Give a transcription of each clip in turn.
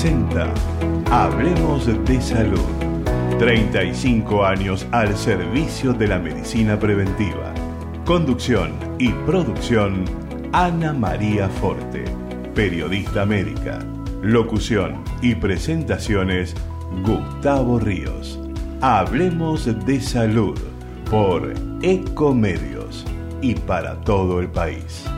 Presenta Hablemos de Salud. 35 años al servicio de la medicina preventiva. Conducción y producción Ana María Forte, periodista médica. Locución y presentaciones Gustavo Ríos. Hablemos de salud por Ecomedios y para todo el país.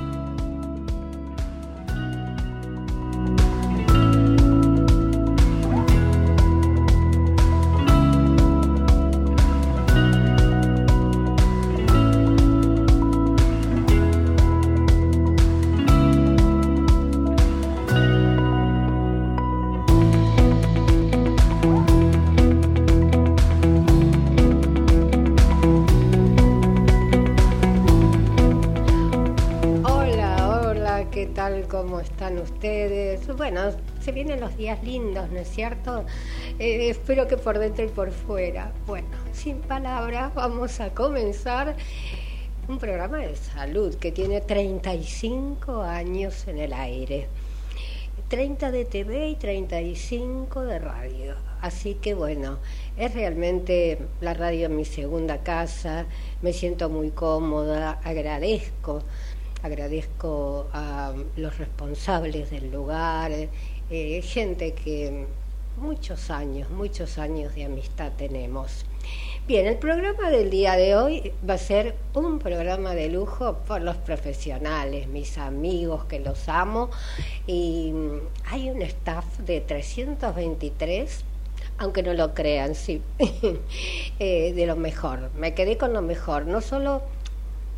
Días lindos, ¿no es cierto? Eh, espero que por dentro y por fuera. Bueno, sin palabras, vamos a comenzar un programa de salud que tiene 35 años en el aire. 30 de TV y 35 de radio. Así que bueno, es realmente la radio mi segunda casa, me siento muy cómoda, agradezco, agradezco a los responsables del lugar, eh, gente que muchos años, muchos años de amistad tenemos. Bien, el programa del día de hoy va a ser un programa de lujo por los profesionales, mis amigos que los amo. Y hay un staff de 323, aunque no lo crean, sí, eh, de lo mejor. Me quedé con lo mejor, no solo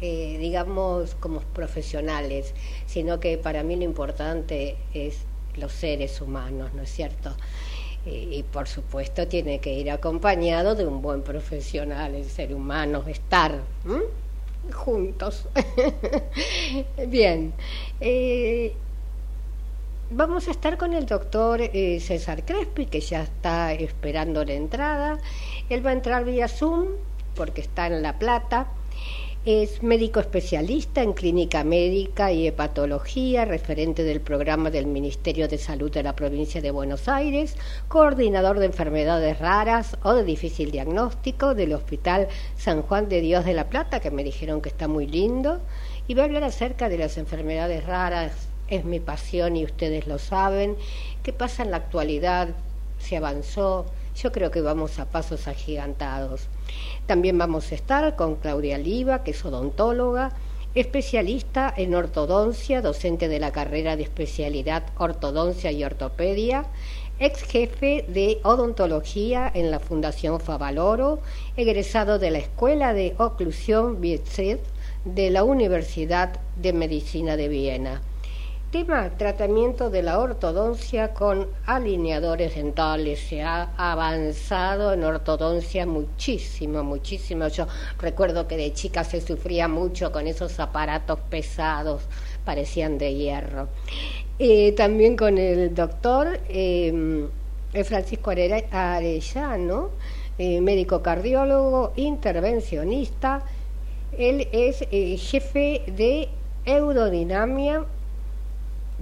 eh, digamos como profesionales, sino que para mí lo importante es los seres humanos, ¿no es cierto? Y, por supuesto tiene que ir acompañado de un buen profesional, el ser humano, estar juntos. Bien, eh, vamos a estar con el doctor eh, César Crespi, que ya está esperando la entrada. Él va a entrar vía Zoom porque está en La Plata. Es médico especialista en clínica médica y hepatología, referente del programa del Ministerio de Salud de la provincia de Buenos Aires, coordinador de enfermedades raras o de difícil diagnóstico del Hospital San Juan de Dios de la Plata, que me dijeron que está muy lindo, y va a hablar acerca de las enfermedades raras. Es mi pasión y ustedes lo saben. ¿Qué pasa en la actualidad? ¿Se avanzó? Yo creo que vamos a pasos agigantados. También vamos a estar con Claudia Liva, que es odontóloga, especialista en ortodoncia, docente de la carrera de especialidad ortodoncia y ortopedia, ex jefe de odontología en la Fundación Favaloro, egresado de la Escuela de Oclusión Bietzet de la Universidad de Medicina de Viena tema tratamiento de la ortodoncia con alineadores dentales. Se ha avanzado en ortodoncia muchísimo, muchísimo. Yo recuerdo que de chica se sufría mucho con esos aparatos pesados, parecían de hierro. Eh, también con el doctor eh, Francisco Arellano, eh, médico cardiólogo, intervencionista. Él es jefe de Eudodinamia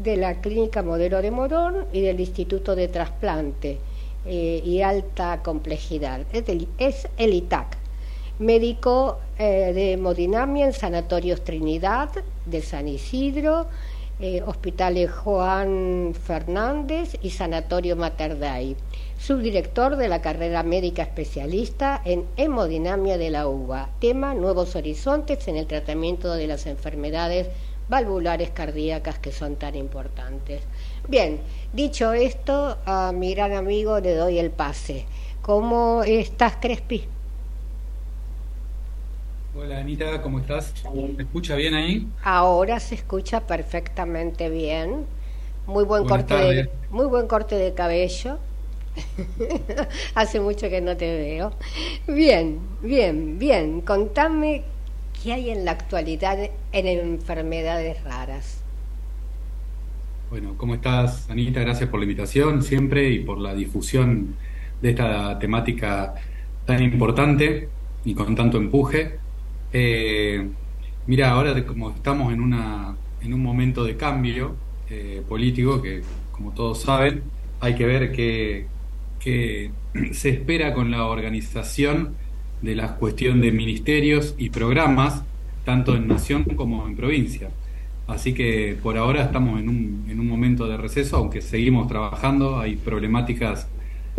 de la Clínica Modelo de Morón y del Instituto de Trasplante eh, y Alta Complejidad. Es, el, ITAC, médico eh, de hemodinamia en Sanatorios Trinidad de San Isidro, eh, Hospitales Juan Fernández y Sanatorio Materday. Subdirector de la carrera médica especialista en hemodinamia de la UBA. Tema Nuevos Horizontes en el tratamiento de las enfermedades valvulares cardíacas que son tan importantes. Bien, dicho esto, a mi gran amigo le doy el pase. ¿Cómo estás, Crespi? Hola Anita, ¿cómo estás? ¿Me escucha bien ahí? Ahora se escucha perfectamente bien. Muy buen corte de, muy buen corte de cabello. Hace mucho que no te veo. Bien, bien, bien. Contame ¿Qué hay en la actualidad en enfermedades raras? Bueno, ¿cómo estás, Anita? Gracias por la invitación siempre y por la difusión de esta temática tan importante y con tanto empuje. Eh, mira, ahora como estamos en, una, en un momento de cambio eh, político que como todos saben, hay que ver qué, se espera con la organización de la cuestión de ministerios y programas, tanto en nación como en provincia. Así que por ahora estamos en un, en un momento de receso, aunque seguimos trabajando, hay problemáticas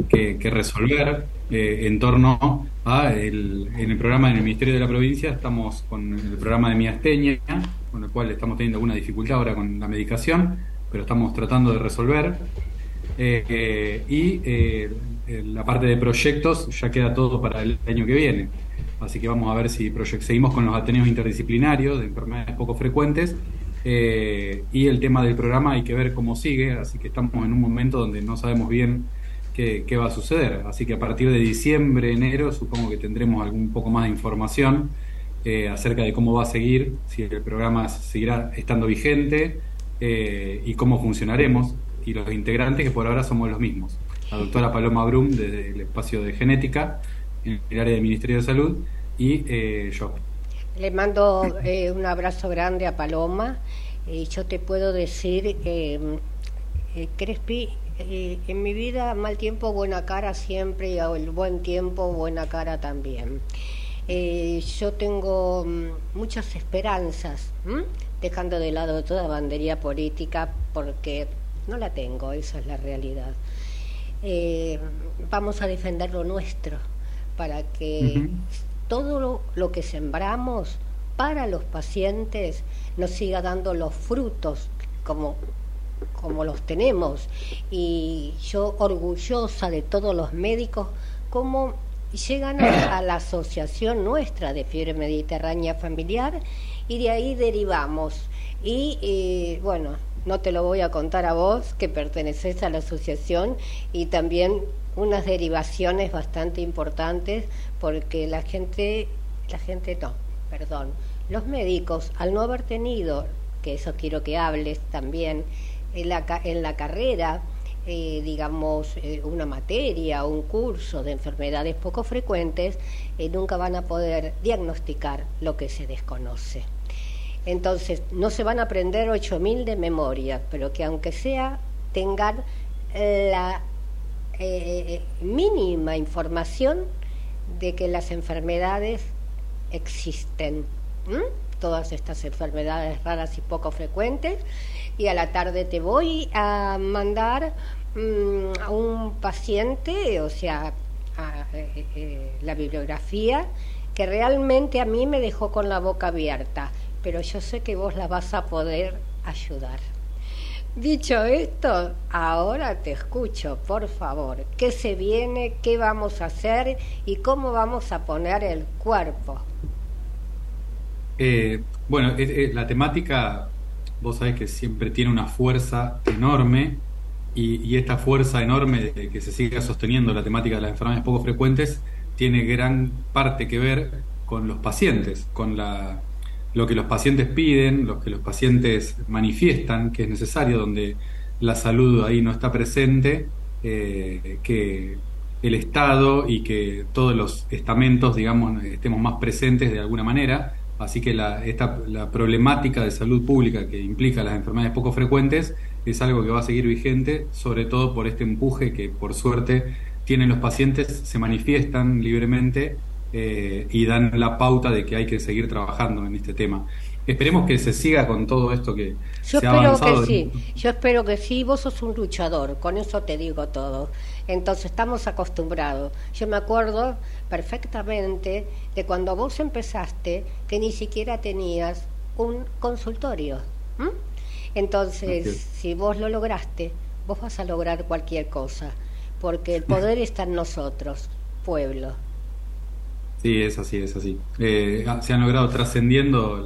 que, resolver eh, en torno a el, en el programa en el Ministerio de la Provincia estamos con el programa de miasteña, con el cual estamos teniendo alguna dificultad ahora con la medicación, pero estamos tratando de resolver. Eh, y eh, la parte de proyectos ya queda todo para el año que viene. Así que vamos a ver si seguimos con los ateneos interdisciplinarios de enfermedades poco frecuentes. y el tema del programa hay que ver cómo sigue, así que estamos en un momento donde no sabemos bien qué, va a suceder. Así que a partir de diciembre, enero, supongo que tendremos algún poco más de información eh, acerca de cómo va a seguir, si el programa seguirá estando vigente eh, y cómo funcionaremos. Y los integrantes, que por ahora somos los mismos. La doctora Paloma Brum, desde el espacio de genética, en el área del Ministerio de Salud, y eh, yo. Le mando un abrazo grande a Paloma. y yo te puedo decir, Crespi eh, en mi vida, mal tiempo, buena cara siempre, y el buen tiempo, buena cara también. Eh, yo tengo mm, muchas esperanzas, dejando de lado toda bandería política, porque no la tengo, esa es la realidad. Eh, vamos a defender lo nuestro, para que todo lo que sembramos para los pacientes nos siga dando los frutos como como los tenemos y yo orgullosa de todos los médicos, cómo llegan a, la asociación nuestra de fiebre mediterránea familiar y de ahí derivamos. Y eh, bueno, no te lo voy a contar a vos que perteneces a la asociación y también unas derivaciones bastante importantes porque la gente, la gente no, perdón, los médicos al no haber tenido, que eso quiero que hables también, en la, en la carrera, eh, digamos, eh, una materia o un curso de enfermedades poco frecuentes, eh, nunca van a poder diagnosticar lo que se desconoce. Entonces, no se van a aprender 8.000 de memoria, pero que aunque sea, tengan la mínima información de que las enfermedades existen. Todas estas enfermedades raras y poco frecuentes y a la tarde te voy a mandar mm, a un paciente, o sea, a, eh, eh, la bibliografía, que realmente a mí me dejó con la boca abierta, pero yo sé que vos la vas a poder ayudar. Dicho esto, ahora te escucho, por favor. ¿Qué se viene? ¿Qué vamos a hacer? ¿Y cómo vamos a poner el cuerpo? Eh, bueno, la temática vos sabés que siempre tiene una fuerza enorme y, esta fuerza enorme de que se siga sosteniendo la temática de las enfermedades poco frecuentes tiene gran parte que ver con los pacientes, con la, lo que los pacientes piden, lo que los pacientes manifiestan que es necesario, donde la salud ahí no está presente, eh, que el Estado y que todos los estamentos, digamos, estemos más presentes de alguna manera. Así que la, esta, la problemática de salud pública que implica las enfermedades poco frecuentes es algo que va a seguir vigente, sobre todo por este empuje que por suerte tienen los pacientes, se manifiestan libremente eh, y dan la pauta de que hay que seguir trabajando en este tema. Esperemos que se siga con todo esto que yo se ha avanzado. Que sí. Yo espero que sí, vos sos un luchador, con eso te digo todo. Entonces estamos acostumbrados. Yo me acuerdo perfectamente de cuando vos empezaste que ni siquiera tenías un consultorio. Entonces, si vos lo lograste, vos vas a lograr cualquier cosa, porque el poder está en nosotros, pueblo. Sí, es así, es así. Eh, se han logrado trascendiendo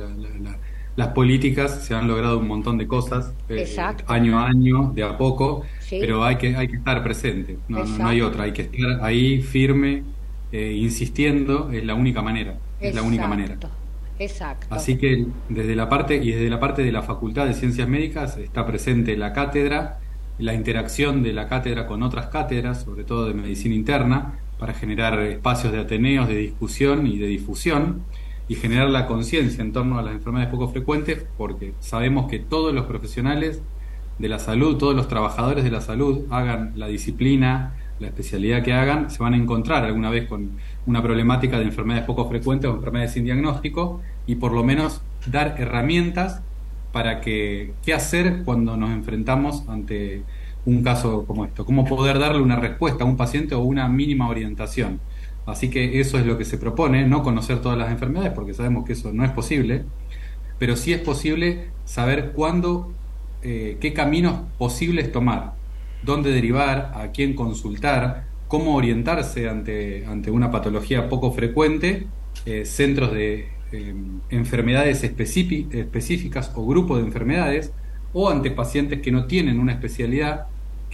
las políticas, se han logrado un montón de cosas, eh, año a año, de a poco, pero hay que, hay que estar presente, no, no, hay otra, hay que estar ahí firme, eh, insistiendo, es la única manera, es la única manera. Exacto. Así que desde la parte y desde la parte de la Facultad de Ciencias Médicas está presente la cátedra, la interacción de la cátedra con otras cátedras, sobre todo de medicina interna, para generar espacios de ateneos, de discusión y de difusión y generar la conciencia en torno a las enfermedades poco frecuentes, porque sabemos que todos los profesionales de la salud, todos los trabajadores de la salud hagan la disciplina, la especialidad que hagan, se van a encontrar alguna vez con una problemática de enfermedades poco frecuentes o enfermedades sin diagnóstico y por lo menos dar herramientas para que qué hacer cuando nos enfrentamos ante un caso como esto, cómo poder darle una respuesta a un paciente o una mínima orientación. Así que eso es lo que se propone, no conocer todas las enfermedades, porque sabemos que eso no es posible, pero sí es posible saber cuándo, eh, qué caminos posibles tomar, dónde derivar, a quién consultar, cómo orientarse ante, ante una patología poco frecuente, eh, centros de eh, enfermedades específicas o grupos de enfermedades, o ante pacientes que no tienen una especialidad,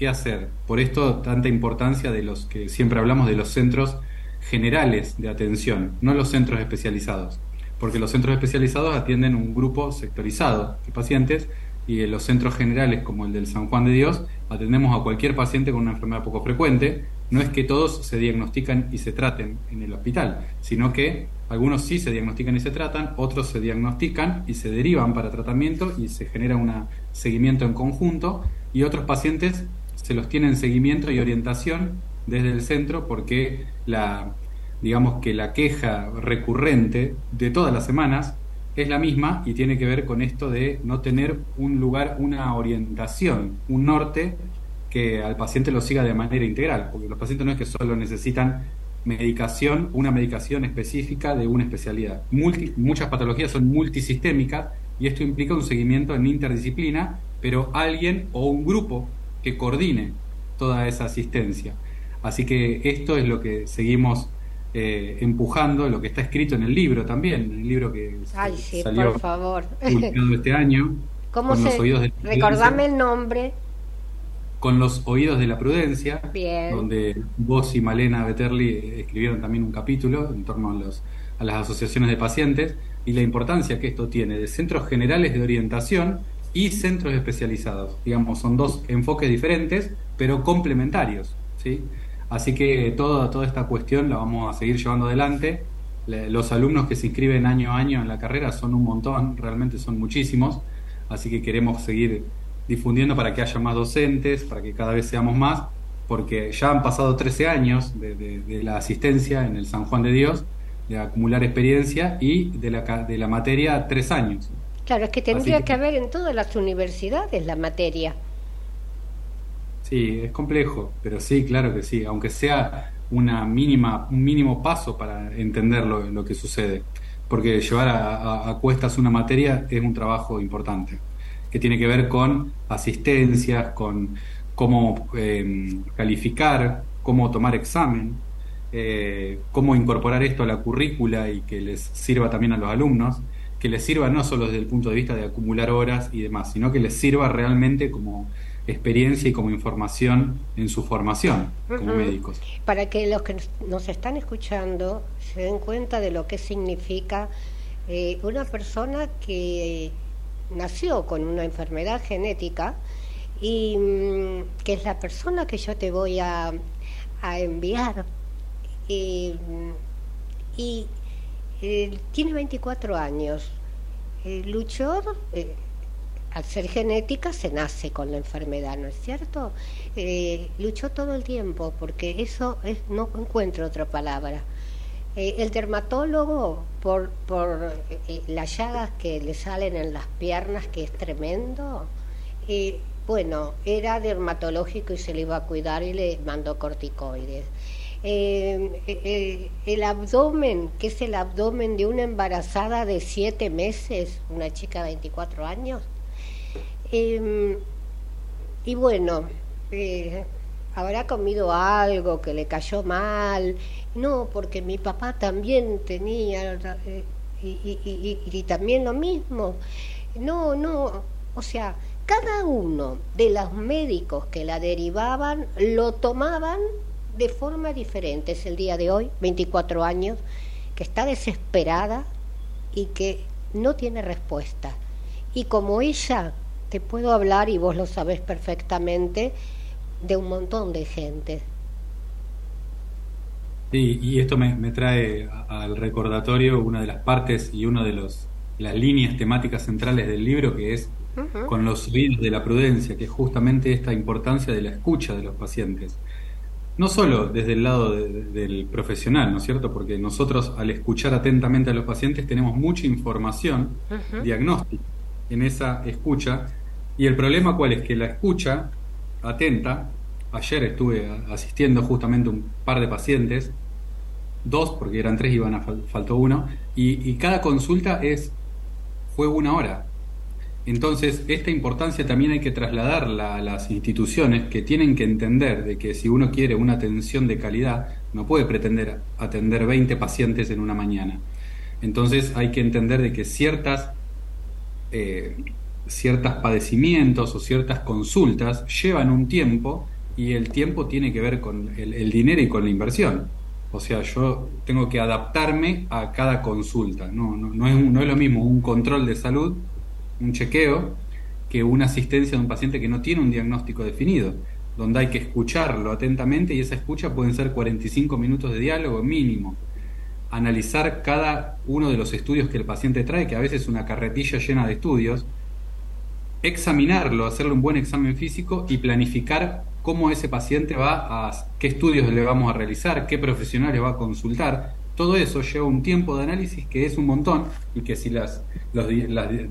hacer. Por esto tanta importancia de los que siempre hablamos de los centros generales de atención, no los centros especializados, porque los centros especializados atienden un grupo sectorizado de pacientes y en los centros generales como el del San Juan de Dios atendemos a cualquier paciente con una enfermedad poco frecuente. No es que todos se diagnostican y se traten en el hospital, sino que algunos sí se diagnostican y se tratan, otros se diagnostican y se derivan para tratamiento y se genera un seguimiento en conjunto y otros pacientes se los tienen seguimiento y orientación desde el centro porque la digamos que la queja recurrente de todas las semanas es la misma y tiene que ver con esto de no tener un lugar, una orientación, un norte que al paciente lo siga de manera integral, porque los pacientes no es que solo necesitan medicación, una medicación específica de una especialidad. muchas patologías son multisistémicas y esto implica un seguimiento en interdisciplina, pero alguien o un grupo que coordine toda esa asistencia. Así que esto es lo que seguimos eh, empujando lo que está escrito en el libro también, el libro que salió por favor. publicado este año. ¿Cómo con los oídos de Recordame el nombre. Con los oídos de la prudencia, donde vos y Malena Beterli escribieron también un capítulo en torno a, los, a las asociaciones de pacientes y la importancia que esto tiene de centros generales de orientación y centros especializados. Digamos, son dos enfoques diferentes, pero complementarios. ¿sí? Así que toda, toda esta cuestión la vamos a seguir llevando adelante. los alumnos que se inscriben año a año en la carrera son un montón, realmente son muchísimos, así que queremos seguir difundiendo para que haya más docentes, para que cada vez seamos más, porque ya han pasado 13 años de, la asistencia en el San Juan de Dios, de acumular experiencia y de la, de la materia tres años. Claro, es que tendría que haber en todas las universidades la materia. Sí, es complejo, pero sí, claro que sí, aunque sea una mínima, un mínimo paso para entender lo, que sucede, porque llevar a, cuestas una materia es un trabajo importante, que tiene que ver con asistencias, con cómo em, calificar, cómo tomar examen, eh, cómo incorporar esto a la currícula y que les sirva también a los alumnos, que les sirva no solo desde el punto de vista de acumular horas y demás, sino que les sirva realmente como experiencia y como información en su formación como médicos. Para que los que nos están escuchando se den cuenta de lo que significa eh, una persona que nació con una enfermedad genética y mm, que es la persona que yo te voy a, enviar. y eh, tiene 24 años. Eh, luchó al ser genética se nace con la enfermedad, ¿no es cierto? Eh, luchó todo el tiempo, porque eso es, no encuentro otra palabra. Eh, el dermatólogo, por, por las llagas que le salen en las piernas, que es tremendo, bueno, era dermatológico y se le iba a cuidar y le mandó corticoides. El abdomen, que es el abdomen de una embarazada de siete meses, una chica de 24 años, Em, y bueno, eh, habrá comido algo que le cayó mal. No, porque mi papá también tenía eh, y, también lo mismo. No, no, o sea, cada uno de los médicos que la derivaban lo tomaban de forma diferente. Es el día de hoy, 24 años, que está desesperada y que no tiene respuesta. Y como ella te puedo hablar, y vos lo sabés perfectamente, de un montón de gente. Sí, y esto me, trae al recordatorio una de las partes y una de los, las líneas temáticas centrales del libro, que es con los oídos de la prudencia, que es justamente esta importancia de la escucha de los pacientes. No solo desde el lado del profesional, ¿no es cierto? Porque nosotros al escuchar atentamente a los pacientes tenemos mucha información diagnóstica en esa escucha. Y el problema cuál es que la escucha atenta, ayer estuve asistiendo justamente un par de pacientes, dos, porque eran tres y iban a faltó uno, y, y cada consulta es fue una hora. Entonces, esta importancia también hay que trasladarla a las instituciones que tienen que entender de que si uno quiere una atención de calidad, no puede pretender atender 20 pacientes en una mañana. Entonces, hay que entender de que ciertas, eh, ciertos padecimientos o ciertas consultas llevan un tiempo y el tiempo tiene que ver con el, dinero y con la inversión. O sea, yo tengo que adaptarme a cada consulta. No, no, es, no es lo mismo un control de salud un chequeo que una asistencia de un paciente que no tiene un diagnóstico definido, donde hay que escucharlo atentamente y esa escucha pueden ser 45 minutos de diálogo mínimo. Analizar cada uno de los estudios que el paciente trae, que a veces es una carretilla llena de estudios, examinarlo, hacerle un buen examen físico y planificar cómo ese paciente va a, qué estudios le vamos a realizar, qué profesionales va a consultar, todo eso lleva un tiempo de análisis que es un montón y que si las, las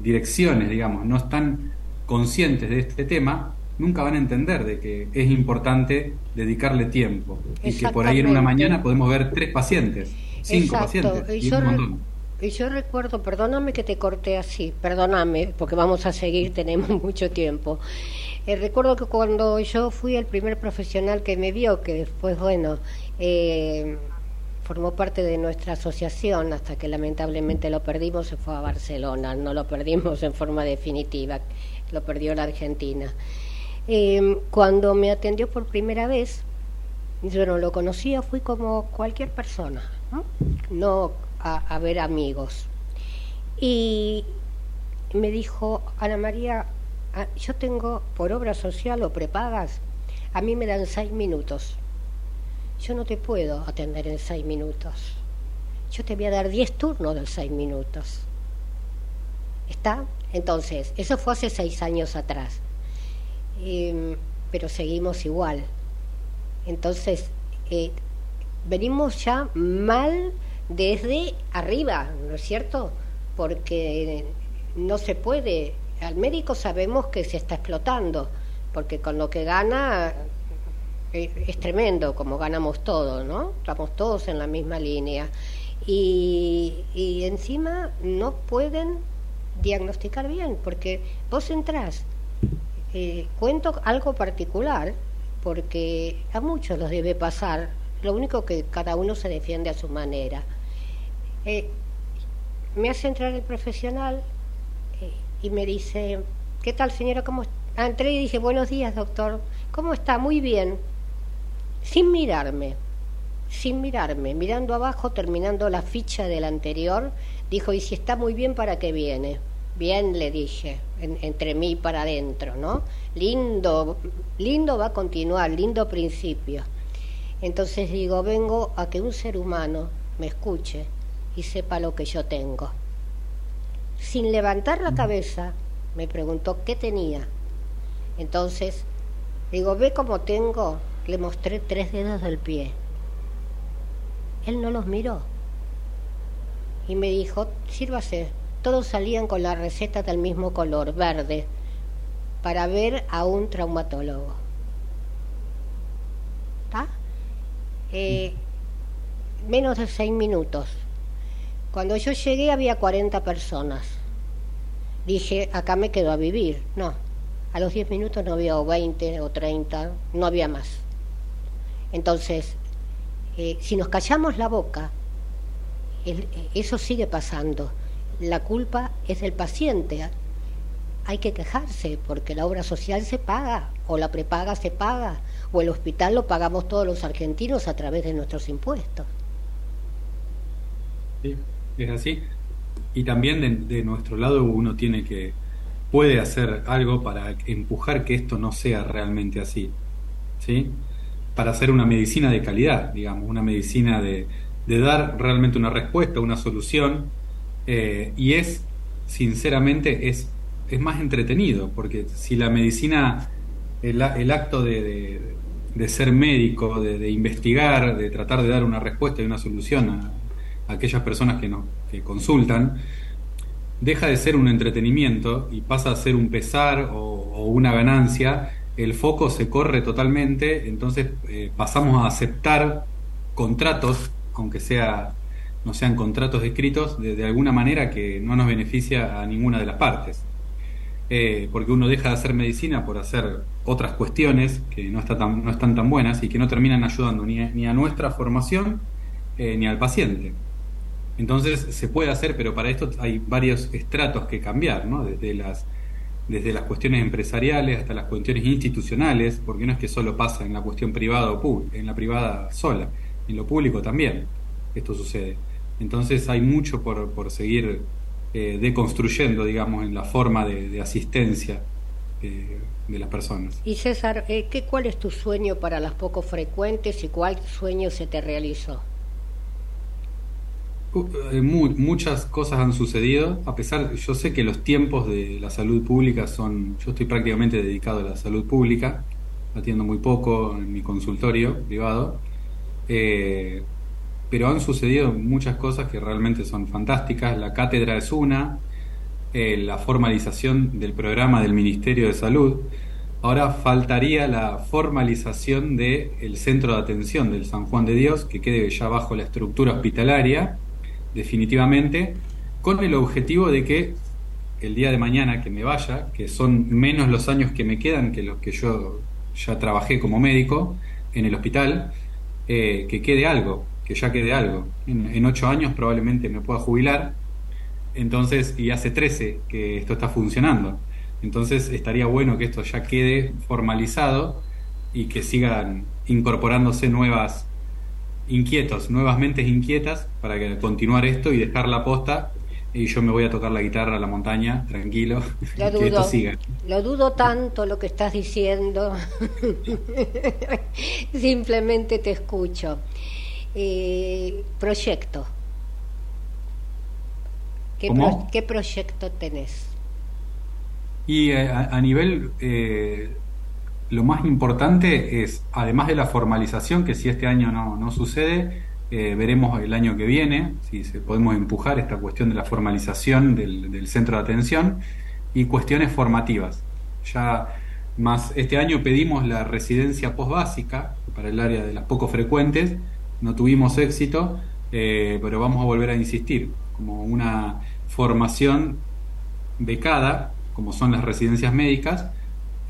direcciones, digamos, no están conscientes de este tema, nunca van a entender de que es importante dedicarle tiempo y que por ahí en una mañana podemos ver tres pacientes, cinco pacientes. Y, yo, y yo recuerdo, perdóname que te corté así, perdóname, porque vamos a seguir, tenemos mucho tiempo. Eh, recuerdo que cuando yo fui el primer profesional que me vio, que después, bueno, eh, formó parte de nuestra asociación hasta que lamentablemente lo perdimos, se fue a Barcelona, no lo perdimos en forma definitiva, lo perdió la Argentina. Em, cuando me atendió por primera vez, yo no lo conocía, fui como cualquier persona, no, a, ver amigos. Y me dijo, Ana María, ah, yo tengo por obra social o prepagas, a mí me dan seis minutos yo no te puedo atender en seis minutos. Yo te voy a dar diez turnos de seis minutos. ¿Está? Entonces, eso fue hace seis años atrás. Em, pero seguimos igual. Entonces, eh, venimos ya mal desde arriba, ¿no es cierto? Porque no se puede. Al médico sabemos que se está explotando, porque con lo que gana es tremendo como ganamos todos, ¿no? Estamos todos en la misma línea. Y, y encima no pueden diagnosticar bien, porque vos entrás, eh, cuento algo particular, porque a muchos los debe pasar, lo único que cada uno se defiende a su manera. Eh, me hace entrar el profesional eh, y me dice, ¿qué tal señora? ¿Cómo ah, entré y dije, buenos días doctor, ¿cómo está? Muy bien sin mirarme, sin mirarme, mirando abajo, terminando la ficha del anterior, dijo, y si está muy bien, ¿para qué viene? Bien, le dije, entre mí para adentro, ¿no? Lindo, lindo va a continuar, lindo principio. Entonces digo, vengo a que un ser humano me escuche y sepa lo que yo tengo. Sin levantar la cabeza, me preguntó qué tenía. Entonces, digo, ve cómo tengo, le mostré tres dedos del pie. Él no los miró. Y me dijo, sírvase. Todos salían con la receta del mismo color, verde, para ver a un traumatólogo. ¿Está? Eh, menos de seis minutos. Cuando yo llegué había 40 personas. Dije, acá me quedo a vivir. No, a los 10 minutos no había 20 o 30, no había más. Entonces, eh, si nos callamos la boca, eso sigue pasando. La culpa es del paciente. Hay que quejarse porque la obra social se paga, o la prepaga se paga, o el hospital lo pagamos todos los argentinos a través de nuestros impuestos. Sí, es así. Y también de, de nuestro lado uno tiene que, puede hacer algo para empujar que esto no sea realmente así. ¿Sí? Para hacer una medicina de calidad, digamos, una medicina de, dar realmente una respuesta, una solución, eh, y es, sinceramente, es es más entretenido, porque si la medicina, el, el acto de, de, ser médico, de, investigar, de tratar de dar una respuesta y una solución a, aquellas personas que, nos, que consultan, deja de ser un entretenimiento y pasa a ser un pesar o, una ganancia, el foco se corre totalmente, entonces eh, pasamos a aceptar contratos, aunque sea no sean contratos escritos, de, alguna manera que no nos beneficia a ninguna de las partes. Eh, porque uno deja de hacer medicina por hacer otras cuestiones que no, está tan, no están tan buenas y que no terminan ayudando ni a, ni a nuestra formación eh, ni al paciente. Entonces se puede hacer, pero para esto hay varios estratos que cambiar, ¿no? desde, las, desde las cuestiones empresariales hasta las cuestiones institucionales, porque no es que solo pasa en la cuestión privada o en la privada sola, en lo público también esto sucede. Entonces hay mucho por, por seguir eh, deconstruyendo, digamos, en la forma de, asistencia eh, de las personas. Y César, eh, ¿qué, ¿cuál es tu sueño para las poco frecuentes y cuál sueño se te realizó? Uh, muchas cosas han sucedido, a pesar, yo sé que los tiempos de la salud pública son, yo estoy prácticamente dedicado a la salud pública, atiendo muy poco en mi consultorio privado, eh, pero han sucedido muchas cosas que realmente son fantásticas. La cátedra es una, eh, la formalización del programa del Ministerio de Salud. Ahora faltaría la formalización del centro de atención del San Juan de Dios, que quede ya bajo la estructura hospitalaria, definitivamente, con el objetivo de que el día de mañana que me vaya, que son menos los años que me quedan que los que yo ya trabajé como médico en el hospital, eh, que quede algo, que ya quede algo. En, ocho años probablemente me pueda jubilar, entonces, y hace trece que esto está funcionando. Entonces estaría bueno que esto ya quede formalizado y que sigan incorporándose nuevas inquietos, nuevas mentes inquietas para que continuar esto y dejar la posta y yo me voy a tocar la guitarra a la montaña, tranquilo, lo dudo, que esto siga. Lo dudo tanto lo que estás diciendo. Simplemente te escucho eh, proyecto. ¿Qué, proyecto tenés? Y eh, a, nivel, eh, lo más importante es, además de la formalización, que si este año no, no sucede, eh, veremos el año que viene si podemos empujar esta cuestión de la formalización del, del centro de atención y cuestiones formativas. Ya más este año pedimos la residencia postbásica para el área de las poco frecuentes no tuvimos éxito, eh, pero vamos a volver a insistir, como una formación becada, como son las residencias médicas,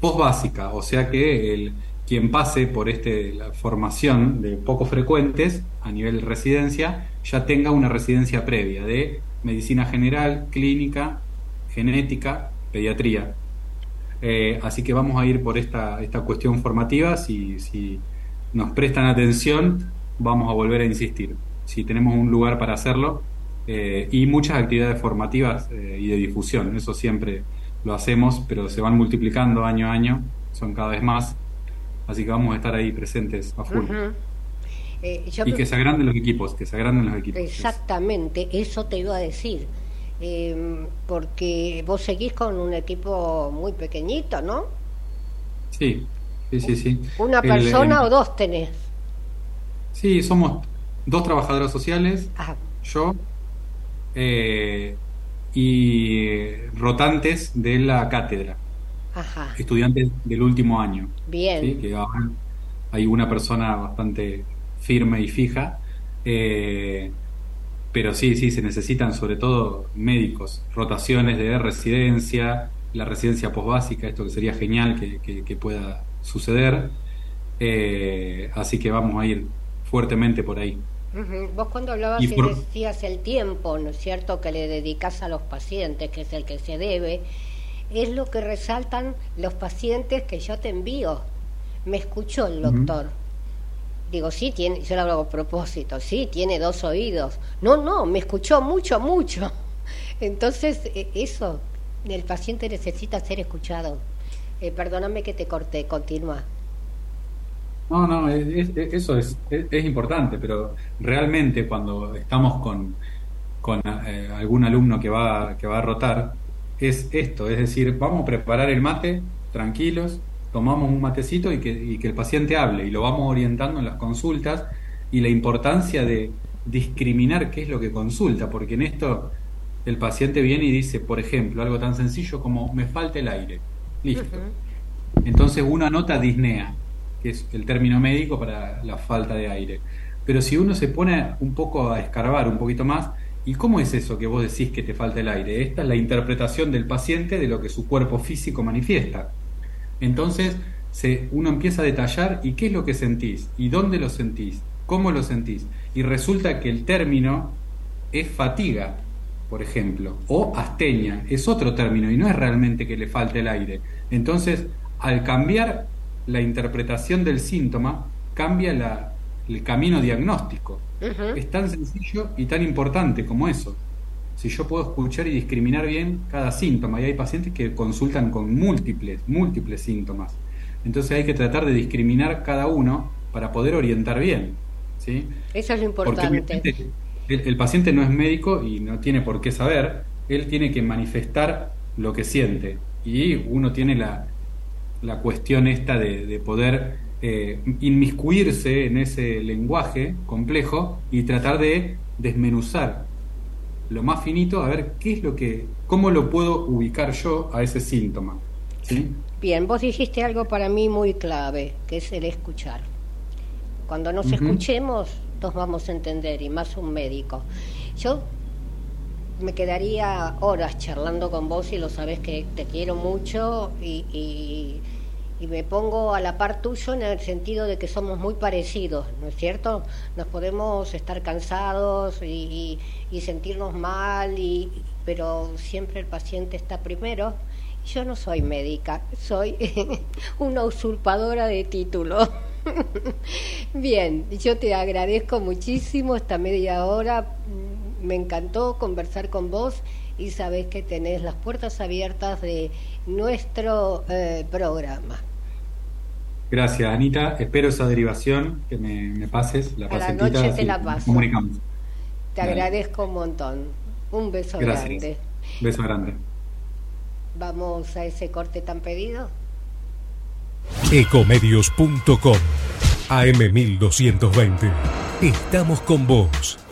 básica o sea que el, quien pase por este, la formación de poco frecuentes a nivel residencia ya tenga una residencia previa de medicina general, clínica, genética, pediatría. Eh, así que vamos a ir por esta, esta cuestión formativa, si, si nos prestan atención, vamos a volver a insistir. Si tenemos un lugar para hacerlo eh, y muchas actividades formativas eh, y de difusión, eso siempre lo hacemos, pero se van multiplicando año a año, son cada vez más, así que vamos a estar ahí presentes a full. Eh, y que se agranden los equipos, que se agranden los equipos. Exactamente, eso te iba a decir. Em, porque vos seguís con un equipo muy pequeñito, ¿no? Sí, sí, sí, sí. ¿Una persona o dos tenés? Sí, somos dos trabajadoras sociales, yo, eh, y rotantes de la cátedra, estudiantes del último año. Bien. Que hay una persona bastante firme y fija, eh, pero sí, sí, se necesitan sobre todo médicos, rotaciones de residencia, la residencia posbásica, esto que sería genial que, pueda suceder. Eh, así que vamos a ir fuertemente por ahí. Vos cuando hablabas y, decías el tiempo, ¿no es cierto?, que le dedicas a los pacientes, que es el que se debe, es lo que resaltan los pacientes que yo te envío. Me escuchó el doctor. Digo, sí, tiene, yo lo hago a propósito, sí, tiene dos oídos. No, no, me escuchó mucho, mucho. Entonces, e, eso, el paciente necesita ser escuchado. Eh, perdóname que te corté, continúa. No, no, eso es, es, importante, pero realmente cuando estamos con, con eh, algún alumno que va, que va a rotar, es esto, es decir, vamos a preparar el mate tranquilos, tomamos un matecito y que, y que el paciente hable y lo vamos orientando en las consultas y la importancia de discriminar qué es lo que consulta, porque en esto el paciente viene y dice, por ejemplo, algo tan sencillo como me falta el aire. Listo. Entonces uno anota disnea, que es el término médico para la falta de aire. Pero si uno se pone un poco a escarbar un poquito más, ¿y cómo es eso que vos decís que te falta el aire? Esta es la interpretación del paciente de lo que su cuerpo físico manifiesta. Entonces se, uno empieza a detallar y qué es lo que sentís, y dónde lo sentís, cómo lo sentís. Y resulta que el término es fatiga, por ejemplo, o asteña, es otro término y no es realmente que le falte el aire. Entonces, al cambiar la interpretación del síntoma, cambia la, el camino diagnóstico. Es tan sencillo y tan importante como eso. Si yo puedo escuchar y discriminar bien cada síntoma, y hay pacientes que consultan con múltiples, múltiples síntomas. Entonces hay que tratar de discriminar cada uno para poder orientar bien. ¿sí? Eso es lo importante. el, paciente no es médico y no tiene por qué saber, él tiene que manifestar lo que siente. Y uno tiene la, la cuestión esta de, poder eh, inmiscuirse en ese lenguaje complejo y tratar de desmenuzar lo más finito a ver qué es lo que, cómo lo puedo ubicar yo a ese síntoma. Bien, vos dijiste algo para mí muy clave, que es el escuchar. Cuando nos escuchemos, nos vamos a entender, y más un médico. Yo me quedaría horas charlando con vos y lo sabes que te quiero mucho y y me pongo a la par tuyo en el sentido de que somos muy parecidos, ¿no es cierto? Nos podemos estar cansados y, sentirnos mal, y, pero siempre el paciente está primero. Yo no soy médica, soy una usurpadora de título. Bien, yo te agradezco muchísimo esta media hora, me encantó conversar con vos y sabés que tenés las puertas abiertas de nuestro eh, programa. Gracias, Anita. Espero esa derivación que me, pases. La, la noche te la paso. Comunicamos. Te agradezco un montón. Un beso Gracias. grande. Beso grande. Vamos a ese corte tan pedido. Ecomedios.com AM1220. Estamos con vos.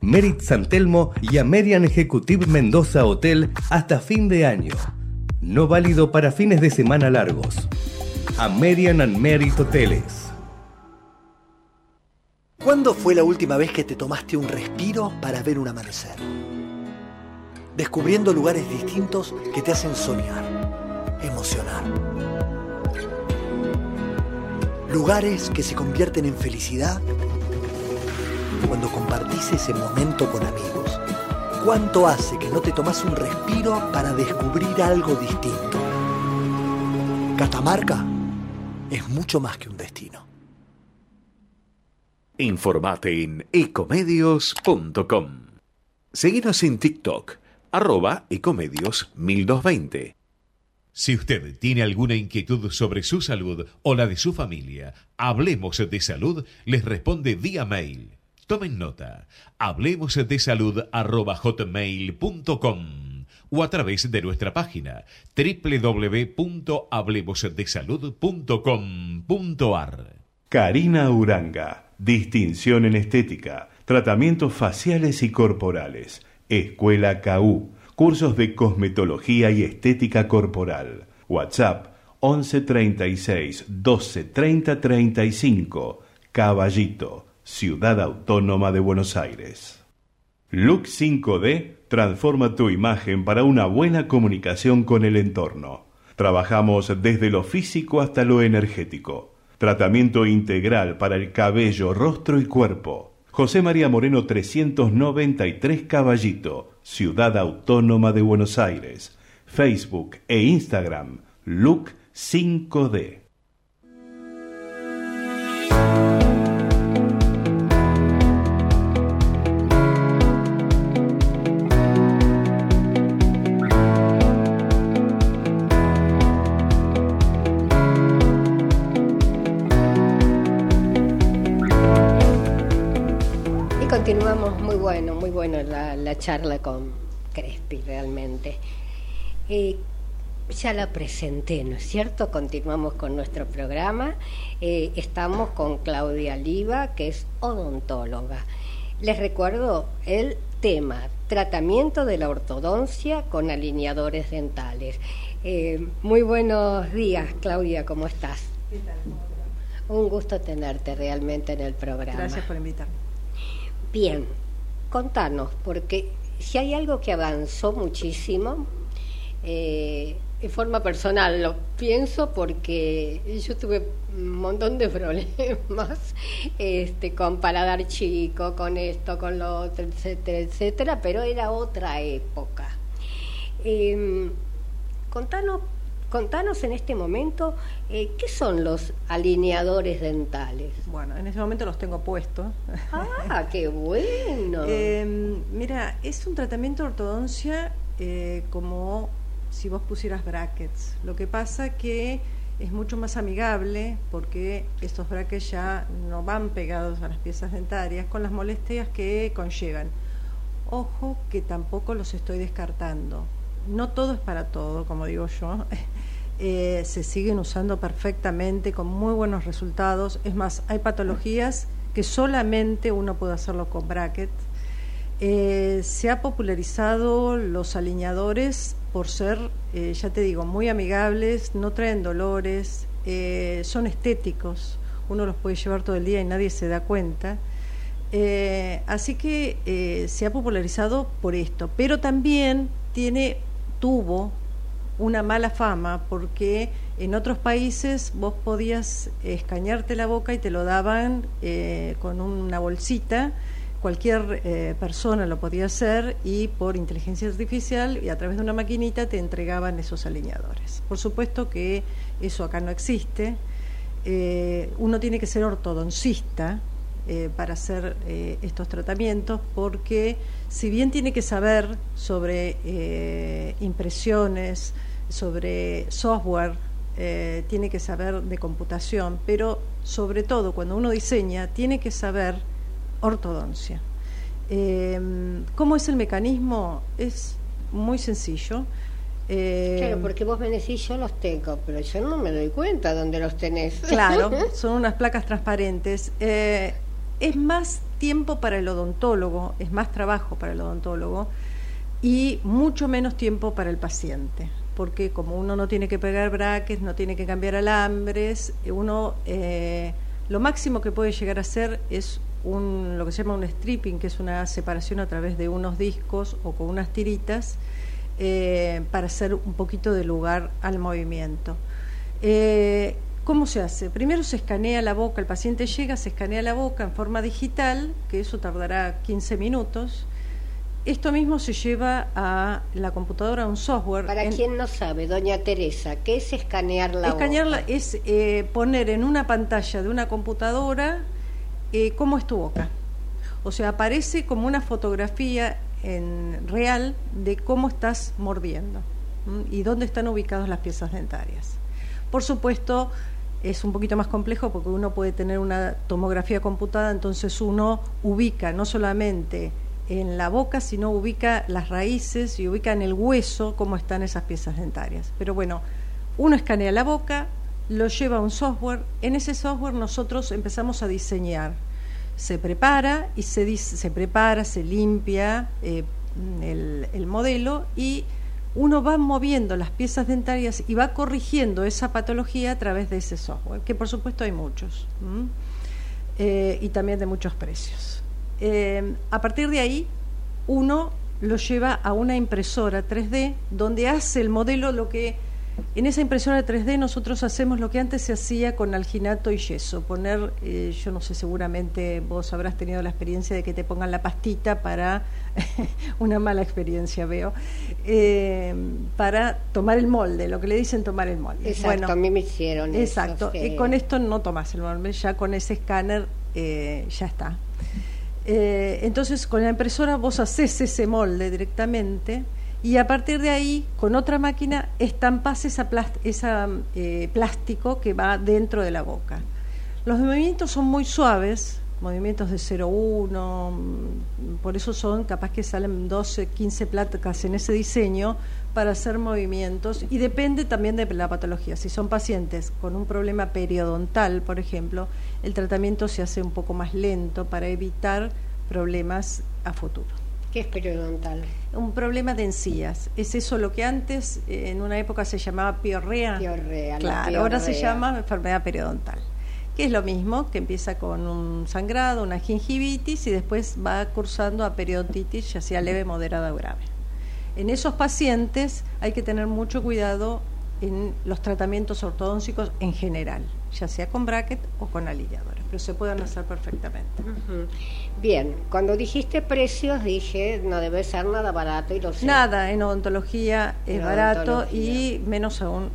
Merit San Telmo y Amerian Ejecutive Mendoza Hotel hasta fin de año. No válido para fines de semana largos. Amerian and Merit Hoteles. ¿Cuándo fue la última vez que te tomaste un respiro para ver un amanecer? Descubriendo lugares distintos que te hacen soñar, emocionar. Lugares que se convierten en felicidad cuando compartís ese momento con amigos. ¿Cuánto hace que no te tomas un respiro para descubrir algo distinto? Catamarca es mucho más que un destino. Informate en ecomedios.com. Seguinos en TikTok, arroba ecomedios 1220. Si usted tiene alguna inquietud sobre su salud o la de su familia, Hablemos de Salud les responde vía mail. Tomen nota, hablemos de salud o a través de nuestra página www.hablemosdesalud.com.ar. Karina Uranga Distinción en estética, tratamientos faciales y corporales. Escuela KU, cursos de cosmetología y estética corporal. WhatsApp 11 36 12 30 35. Caballito, Ciudad Autónoma de Buenos Aires. Look 5D transforma tu imagen para una buena comunicación con el entorno. Trabajamos desde lo físico hasta lo energético Tratamiento integral para el cabello, rostro y cuerpo. José María Moreno 393 Caballito, Ciudad Autónoma de Buenos Aires. Facebook e Instagram, Look 5D. La, charla con Crespi realmente. Eh, ya la presenté, ¿no es cierto? Continuamos con nuestro programa. Eh, estamos con Claudia Liva, que es odontóloga. Les recuerdo el tema, tratamiento de la ortodoncia con alineadores dentales. Eh, muy buenos días, Claudia, ¿cómo estás? ¿Qué tal? Un gusto tenerte realmente en el programa. Gracias por invitarme. Bien, contanos, porque si hay algo que avanzó muchísimo, eh, en forma personal lo pienso porque yo tuve un montón de problemas este, con paladar chico, con esto, con lo otro, etcétera, etcétera, pero era otra época. Eh, contanos Contanos en este momento eh, qué son los alineadores dentales. Bueno, en este momento los tengo puestos. Ah, qué bueno. Em, mira, es un tratamiento de ortodoncia eh, como si vos pusieras brackets. Lo que pasa que es mucho más amigable porque estos brackets ya no van pegados a las piezas dentarias con las molestias que conllevan. Ojo que tampoco los estoy descartando no todo es para todo, como digo yo. Eh, se siguen usando perfectamente con muy buenos resultados. Es más, hay patologías que solamente uno puede hacerlo con bracket. Eh, se ha popularizado los alineadores por ser, eh, ya te digo, muy amigables, no traen dolores, son estéticos, uno los puede llevar todo el día y nadie se da cuenta. así que se ha popularizado por esto, pero también tiene tuvo una mala fama porque en otros países vos podías escañarte la boca y te lo daban eh, con una bolsita, cualquier eh, persona lo podía hacer y por inteligencia artificial y a través de una maquinita te entregaban esos alineadores. Por supuesto que eso acá no existe. Eh, uno tiene que ser ortodoncista eh, para hacer estos tratamientos porque si bien tiene que saber sobre impresiones, sobre software, tiene que saber de computación, pero sobre todo cuando uno diseña tiene que saber ortodoncia. ¿Cómo es el mecanismo? Es muy sencillo. claro, porque vos me decís, yo los tengo, pero yo no me doy cuenta dónde los tenés. Claro, son unas placas transparentes es más tiempo para el odontólogo, es más trabajo para el odontólogo y mucho menos tiempo para el paciente, porque como uno no tiene que pegar braques, no tiene que cambiar alambres, uno eh, lo máximo que puede llegar a hacer es un, lo que se llama un stripping, que es una separación a través de unos discos o con unas tiritas eh, para hacer un poquito de lugar al movimiento. Eh, ¿Cómo se hace? Primero se escanea la boca, el paciente llega, se escanea la boca en forma digital, que eso tardará 15 minutos. Esto mismo se lleva a la computadora, un software. Para quien no sabe, doña Teresa, ¿qué es escanear la Escanearla es eh, poner en una pantalla de una computadora eh, cómo es tu boca. O sea, aparece como una fotografía en real de cómo estás mordiendo y dónde están ubicadas las piezas dentarias. Por supuesto, es un poquito más complejo porque uno puede tener una tomografía computada, entonces uno ubica no solamente en la boca, sino ubica las raíces y ubica en el hueso cómo están esas piezas dentarias. Pero bueno, uno escanea la boca, lo lleva a un software, en ese software nosotros empezamos a diseñar. Se prepara y se, se prepara, se limpia eh, el, el modelo y uno va moviendo las piezas dentarias y va corrigiendo esa patología a través de ese software, que por supuesto hay muchos, eh, y también de muchos precios. Eh, a partir de ahí, uno lo lleva a una impresora 3D donde hace el modelo lo que en esa impresora 3D nosotros hacemos lo que antes se hacía con alginato y yeso, poner, eh, yo no sé, seguramente vos habrás tenido la experiencia de que te pongan la pastita para, una mala experiencia veo, eh, para tomar el molde, lo que le dicen tomar el molde. Exacto, a mí me hicieron Exacto, y con esto no tomas el molde, ya con ese escáner eh, ya está. Entonces con la impresora vos haces ese molde directamente y a partir de ahí, con otra máquina, estampas ese esa, eh, plástico que va dentro de la boca. Los movimientos son muy suaves movimientos de 0,1, mm, por eso son capaz que salen 12, 15 placas en ese diseño para hacer movimientos y depende también de la patología. Si son pacientes con un problema periodontal, por ejemplo, el tratamiento se hace un poco más lento para evitar problemas a futuro. ¿Qué es periodontal? Un problema de encías. Es eso lo que antes, eh, en una época se llamaba piorrea. Piorrea, claro, ahora se llama enfermedad periodontal que es lo mismo, que empieza con un sangrado, una gingivitis y después va cursando a periodontitis, ya sea leve, moderada o grave. En esos pacientes hay que tener mucho cuidado en los tratamientos ortodóncicos en general, ya sea con bracket o con alineadores, pero se pueden hacer perfectamente. Bien, cuando dijiste precios dije no debe ser nada barato y lo sé. Nada en odontología es barato y menos aún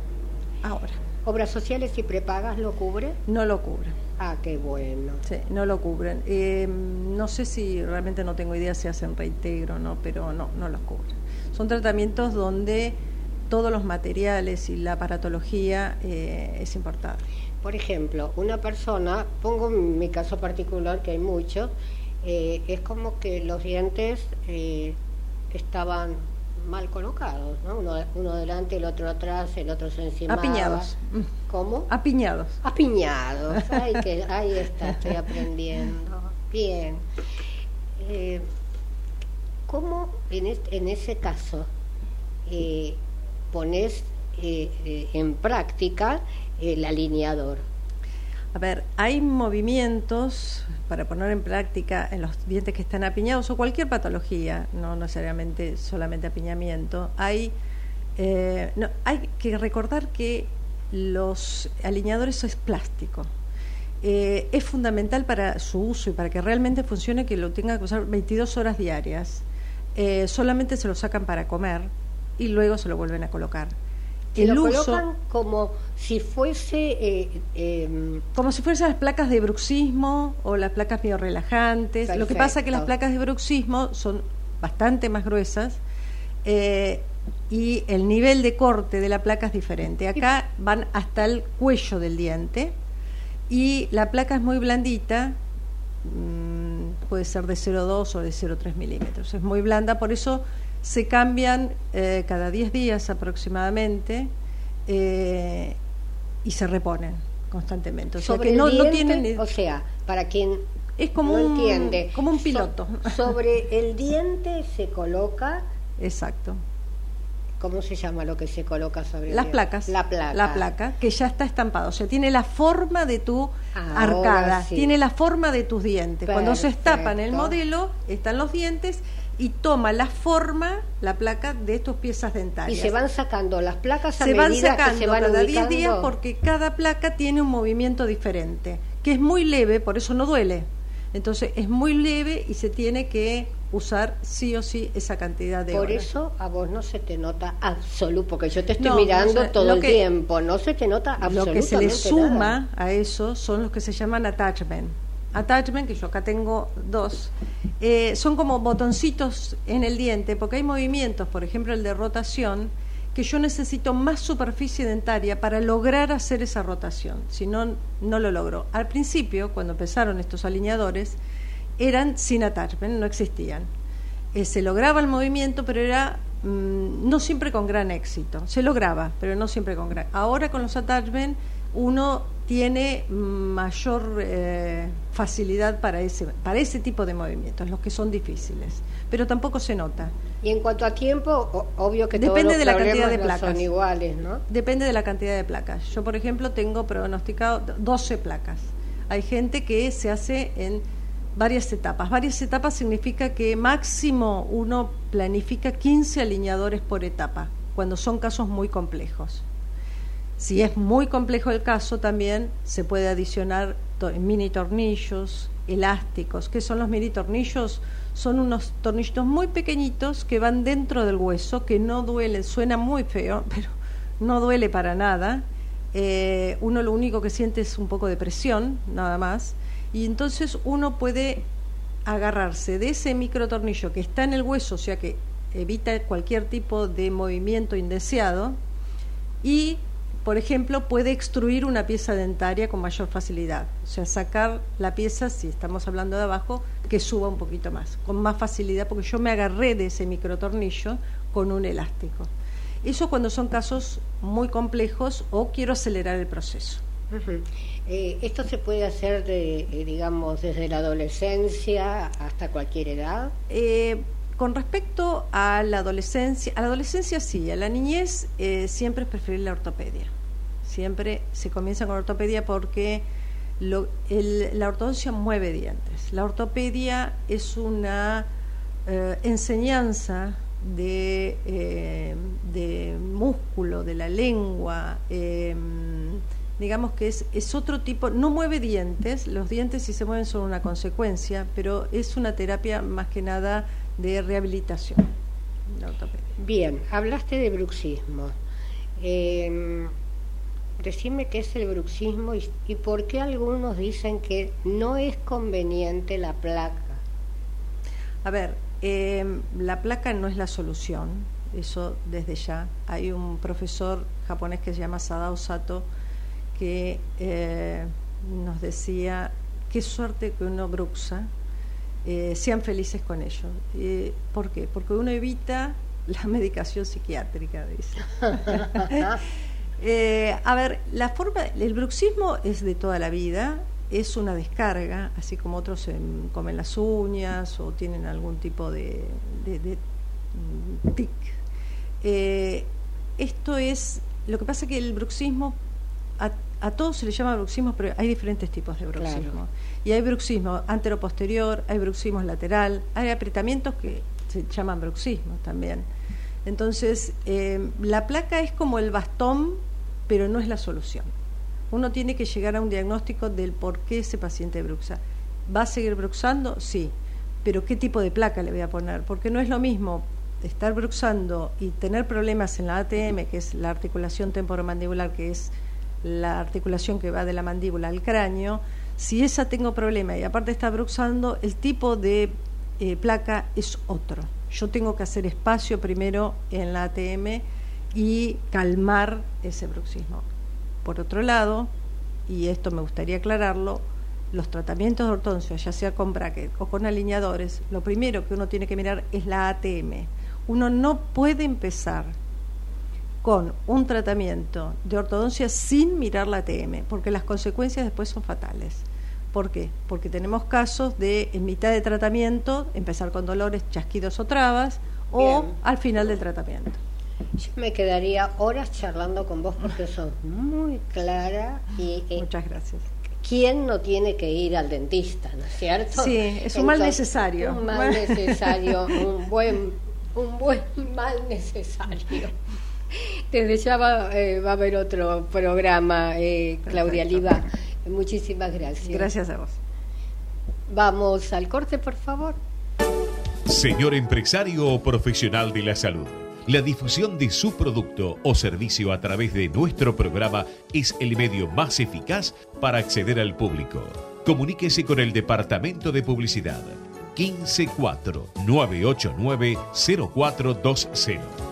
ahora. ¿Obras sociales y prepagas lo cubre? No lo cubre. Ah, qué bueno. Sí, no lo cubren. Eh, no sé si realmente no tengo idea si hacen reintegro, ¿no? pero no, no los cubren. Son tratamientos donde todos los materiales y la aparatología eh, es importada. Por ejemplo, una persona, pongo mi caso particular, que hay muchos, eh, es como que los dientes estaban mal colocados, ¿no? Uno, uno delante, el otro atrás, el otro se encima. Apiñados. ¿Cómo? Apiñados. Apiñados. Ay, que, ahí está, estoy aprendiendo. Bien. Eh, ¿Cómo en, en ese caso eh, pones eh, eh, en práctica el alineador? A ver, hay movimientos para poner en práctica en los dientes que están apiñados o cualquier patología, no necesariamente solamente apiñamiento. Hay, eh, no, hay que recordar que los alineadores es plástico. Eh, es fundamental para su uso y para que realmente funcione que lo tenga que usar 22 horas diarias. Eh, solamente se lo sacan para comer y luego se lo vuelven a colocar el lo colocan como si fuese eh, em, como si fuesen las placas de bruxismo o las placas biorelajantes lo que pasa es que las placas de bruxismo son bastante más gruesas eh, y el nivel de corte de la placa es diferente. Acá van hasta el cuello del diente y la placa es muy blandita mm, puede ser de 0,2 o de 0,3 milímetros. Es muy blanda por eso se cambian eh, cada 10 días aproximadamente eh, y se reponen constantemente. O sea, que no, tienen... O sea, para quien es como un, entiende, como un piloto. sobre el diente se coloca... Exacto. ¿Cómo se llama lo que se coloca sobre las placas? La placa. La placa, que ya está estampada. O sea, tiene la forma de tu arcada, tiene la forma de tus dientes. Cuando se estapan el modelo, están los dientes y toma la forma, la placa de tus piezas dentarias. Y se van sacando las placas a se van sacando se van cada 10 días porque cada placa tiene un movimiento diferente, que es muy leve, por eso no duele. Entonces es muy leve y se tiene que usar sí o sí esa cantidad de Por eso a vos no se te nota absoluto, porque yo te estoy mirando todo el tiempo, no se te nota absolutamente Lo que se le suma a eso son los que se llaman attachment attachment, que yo acá tengo dos, eh, son como botoncitos en el diente, porque hay movimientos, por ejemplo el de rotación, que yo necesito más superficie dentaria para lograr hacer esa rotación, si no, no lo logro. Al principio, cuando empezaron estos alineadores, eran sin attachment, no existían. Eh, se lograba el movimiento, pero era mm, no siempre con gran éxito. Se lograba, pero no siempre con gran. Ahora con los attachment uno tiene mayor eh, facilidad para ese, para ese tipo de movimientos, los que son difíciles, pero tampoco se nota. Y en cuanto a tiempo, obvio que depende todos de la cantidad de placas. son iguales, ¿no? Depende de la cantidad de placas. Yo, por ejemplo, tengo pronosticado 12 placas. Hay gente que se hace en varias etapas. Varias etapas significa que máximo uno planifica 15 alineadores por etapa, cuando son casos muy complejos. Si es muy complejo el caso, también se puede adicionar mini tornillos, elásticos. ¿Qué son los mini tornillos? Son unos tornillitos muy pequeñitos que van dentro del hueso, que no duelen, suena muy feo, pero no duele para nada. Eh, uno lo único que siente es un poco de presión, nada más. Y entonces uno puede agarrarse de ese micro tornillo que está en el hueso, o sea que evita cualquier tipo de movimiento indeseado, y por ejemplo, puede extruir una pieza dentaria con mayor facilidad. O sea, sacar la pieza, si estamos hablando de abajo, que suba un poquito más, con más facilidad, porque yo me agarré de ese microtornillo con un elástico. Eso cuando son casos muy complejos o quiero acelerar el proceso. Eh, ¿Esto se puede hacer, de, eh, digamos, desde la adolescencia hasta cualquier edad? Eh, con respecto a la adolescencia, a la adolescencia sí, a la niñez siempre es preferible la ortopedia. Siempre se comienza con ortopedia porque la ortodoncia mueve dientes. La ortopedia es una enseñanza de, de, músculo, de la lengua digamos que es, es otro tipo, no mueve dientes, los dientes si se mueven son una consecuencia, pero es una terapia más que nada de rehabilitación. Bien, hablaste de bruxismo. Eh, decime qué es el bruxismo y, por qué algunos dicen que no es conveniente la placa. A ver, em, la placa no es la solución, eso desde ya. Hay un profesor japonés que se llama Sadao Sato, que eh, nos decía, qué suerte que uno bruxa, eh, sean felices con ello. ¿Por qué? Porque uno evita la medicación psiquiátrica, dice. Eh, a ver, la forma, el bruxismo es de toda la vida, es una descarga, así como otros se comen las uñas o tienen algún tipo de, de, tic. esto es, lo que pasa es que el bruxismo a todos se le llama bruxismo, pero hay diferentes tipos de bruxismo. Y hay bruxismo anteroposterior, hay bruxismo lateral, hay apretamientos que se llaman bruxismo también. Entonces, eh, la placa es como el bastón, pero no es la solución. Uno tiene que llegar a un diagnóstico del por qué ese paciente bruxa. ¿Va a seguir bruxando? Sí. Pero ¿qué tipo de placa le voy a poner? Porque no es lo mismo estar bruxando y tener problemas en la ATM, que es la articulación temporomandibular, que es la articulación que va de la mandíbula al cráneo, si esa tengo problema y aparte está bruxando, el tipo de eh, placa es otro. Yo tengo que hacer espacio primero en la ATM y calmar ese bruxismo. Por otro lado, y esto me gustaría aclararlo, los tratamientos de ortodoncia, ya sea con bracket o con alineadores, lo primero que uno tiene que mirar es la ATM. Uno no puede empezar con un tratamiento de ortodoncia sin mirar la ATM, porque las consecuencias después son fatales. ¿Por qué? Porque tenemos casos de en mitad de tratamiento empezar con dolores, chasquidos o trabas, o al final del tratamiento. Yo me quedaría horas charlando con vos porque sos muy clara y... Eh, Muchas gracias. ¿Quién no tiene que ir al dentista, no es cierto? Sí, es un mal necesario. Un mal necesario, un buen, un buen mal necesario. Desde ya eh, va, a haber otro programa, eh, Claudia Liva. Muchísimas gracias. Gracias a vos. Vamos al corte, por favor. Señor empresario o profesional de la salud, la difusión de su producto o servicio a través de nuestro programa es el medio más eficaz para acceder al público. Comuníquese con el Departamento de Publicidad 154 989 0420.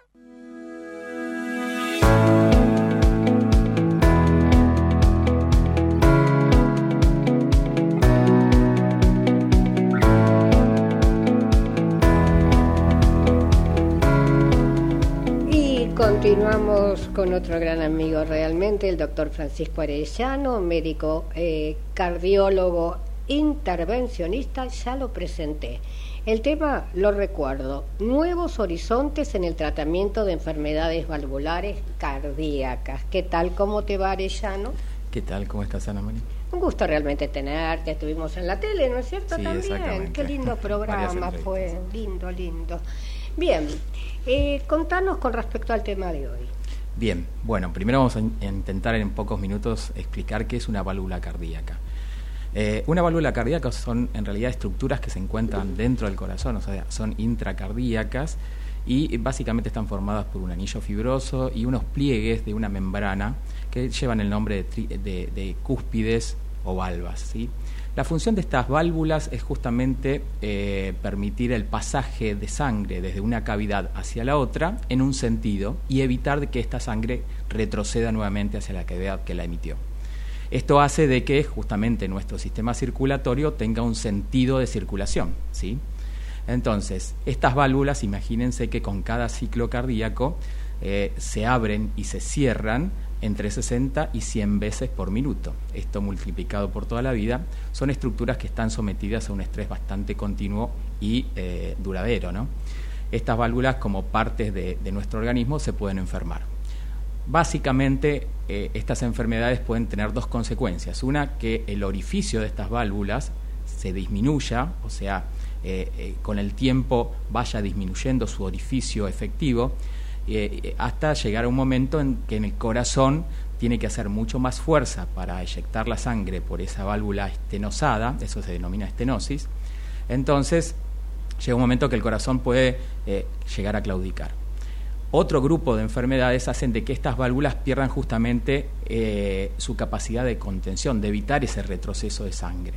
Continuamos con otro gran amigo realmente, el doctor Francisco Arellano, médico eh, cardiólogo intervencionista, ya lo presenté. El tema lo recuerdo, nuevos horizontes en el tratamiento de enfermedades valvulares cardíacas. ¿Qué tal? ¿Cómo te va Arellano? ¿Qué tal? ¿Cómo estás, Ana María? Un gusto realmente tenerte, estuvimos en la tele, ¿no es cierto? También. Qué lindo programa fue, lindo, lindo. Bien, eh, contanos con respecto al tema de hoy. Bien, bueno, primero vamos a intentar en pocos minutos explicar qué es una válvula cardíaca. Eh, una válvula cardíaca son en realidad estructuras que se encuentran dentro del corazón, o sea, son intracardíacas y básicamente están formadas por un anillo fibroso y unos pliegues de una membrana que llevan el nombre de, cúspides o valvas. ¿sí? La función de estas válvulas es justamente eh, permitir el pasaje de sangre desde una cavidad hacia la otra en un sentido y evitar que esta sangre retroceda nuevamente hacia la cavidad que la emitió. Esto hace de que justamente nuestro sistema circulatorio tenga un sentido de circulación, ¿sí? Entonces, estas válvulas, imagínense que con cada ciclo cardíaco eh, se abren y se cierran entre 60 y 100 veces por minuto. Esto multiplicado por toda la vida, son estructuras que están sometidas a un estrés bastante continuo y eh, duradero. ¿no? Estas válvulas, como partes de nuestro organismo, se pueden enfermar. Básicamente, eh, estas enfermedades pueden tener dos consecuencias. Una, que el orificio de estas válvulas se disminuya, o sea, eh, con el tiempo vaya disminuyendo su orificio efectivo, hasta llegar a un momento en que el corazón tiene que hacer mucho más fuerza para eyectar la sangre por esa válvula estenosada, eso se denomina estenosis. Entonces, llega un momento que el corazón puede llegar a claudicar otro grupo de enfermedades hacen de que estas válvulas pierdan justamente eh, su capacidad de contención, de evitar ese retroceso de sangre.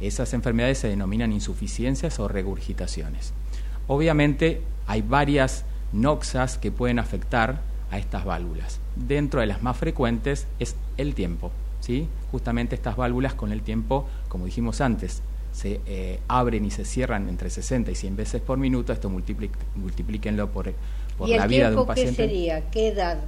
Esas enfermedades se denominan insuficiencias o regurgitaciones. Obviamente hay varias noxas que pueden afectar a estas válvulas. Dentro de las más frecuentes es el tiempo. ¿sí? Justamente estas válvulas con el tiempo, como dijimos antes, se eh, abren y se cierran entre 60 y 100 veces por minuto. Esto multiplíquenlo por por ¿Y la vida de un paciente. ¿Qué sería? ¿Qué edad?